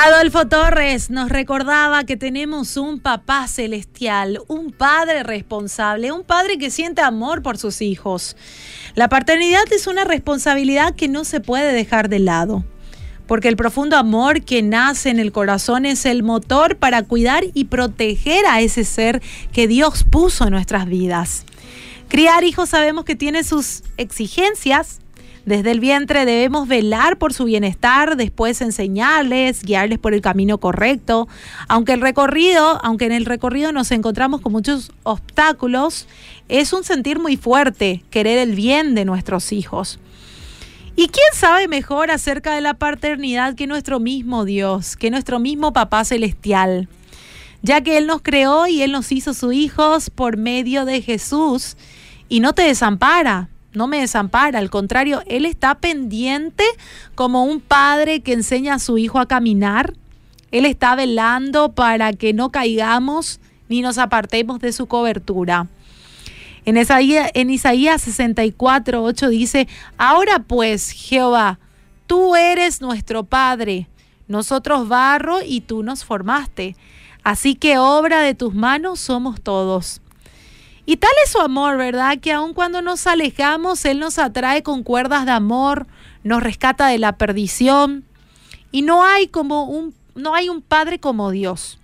Adolfo Torres nos recordaba que tenemos un papá celestial, un padre responsable, un padre que siente amor por sus hijos. La paternidad es una responsabilidad que no se puede dejar de lado, porque el profundo amor que nace en el corazón es el motor para cuidar y proteger a ese ser que Dios puso en nuestras vidas. Criar hijos sabemos que tiene sus exigencias, desde el vientre debemos velar por su bienestar, después enseñarles, guiarles por el camino correcto. Aunque el recorrido, aunque en el recorrido nos encontramos con muchos obstáculos, es un sentir muy fuerte querer el bien de nuestros hijos. ¿Y quién sabe mejor acerca de la paternidad que nuestro mismo Dios, que nuestro mismo Papá Celestial? Ya que Él nos creó y Él nos hizo sus hijos por medio de Jesús y no te desampara, no me desampara, al contrario, Él está pendiente como un padre que enseña a su hijo a caminar. Él está velando para que no caigamos ni nos apartemos de su cobertura. En Isaías, en Isaías 64, 8 dice, ahora pues, Jehová, tú eres nuestro Padre, nosotros barro y tú nos formaste. Así que obra de tus manos somos todos. Y tal es su amor, ¿verdad? Que aun cuando nos alejamos, Él nos atrae con cuerdas de amor, nos rescata de la perdición. Y no hay como un, no hay un padre como Dios.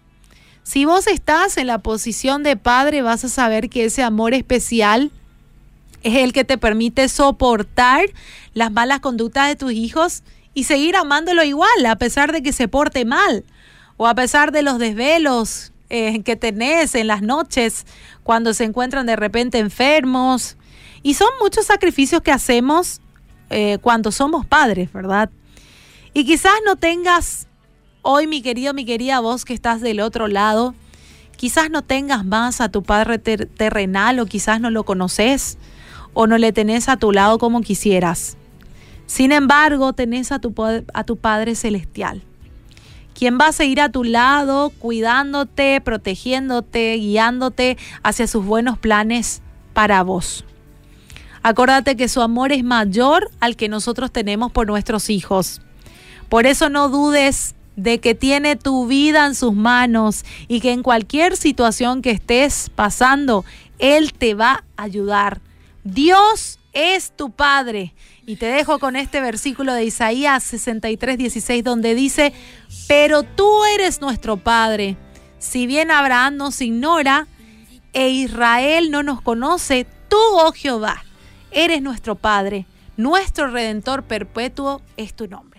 Si vos estás en la posición de padre, vas a saber que ese amor especial es el que te permite soportar las malas conductas de tus hijos y seguir amándolo igual, a pesar de que se porte mal, o a pesar de los desvelos eh, que tenés en las noches cuando se encuentran de repente enfermos. Y son muchos sacrificios que hacemos eh, cuando somos padres, ¿verdad? Y quizás no tengas hoy, mi querido, mi querida vos que estás del otro lado, quizás no tengas más a tu padre terrenal o quizás no lo conoces o no le tenés a tu lado como quisieras. Sin embargo, tenés a tu, a tu Padre Celestial quien va a seguir a tu lado, cuidándote, protegiéndote, guiándote hacia sus buenos planes para vos. Acuérdate que su amor es mayor al que nosotros tenemos por nuestros hijos. Por eso no dudes de que tiene tu vida en sus manos y que en cualquier situación que estés pasando, Él te va a ayudar. Dios es tu Padre. Y te dejo con este versículo de Isaías 63, 16, donde dice, pero tú eres nuestro Padre. Si bien Abraham nos ignora e Israel no nos conoce, tú, oh Jehová, eres nuestro Padre, nuestro Redentor perpetuo es tu nombre.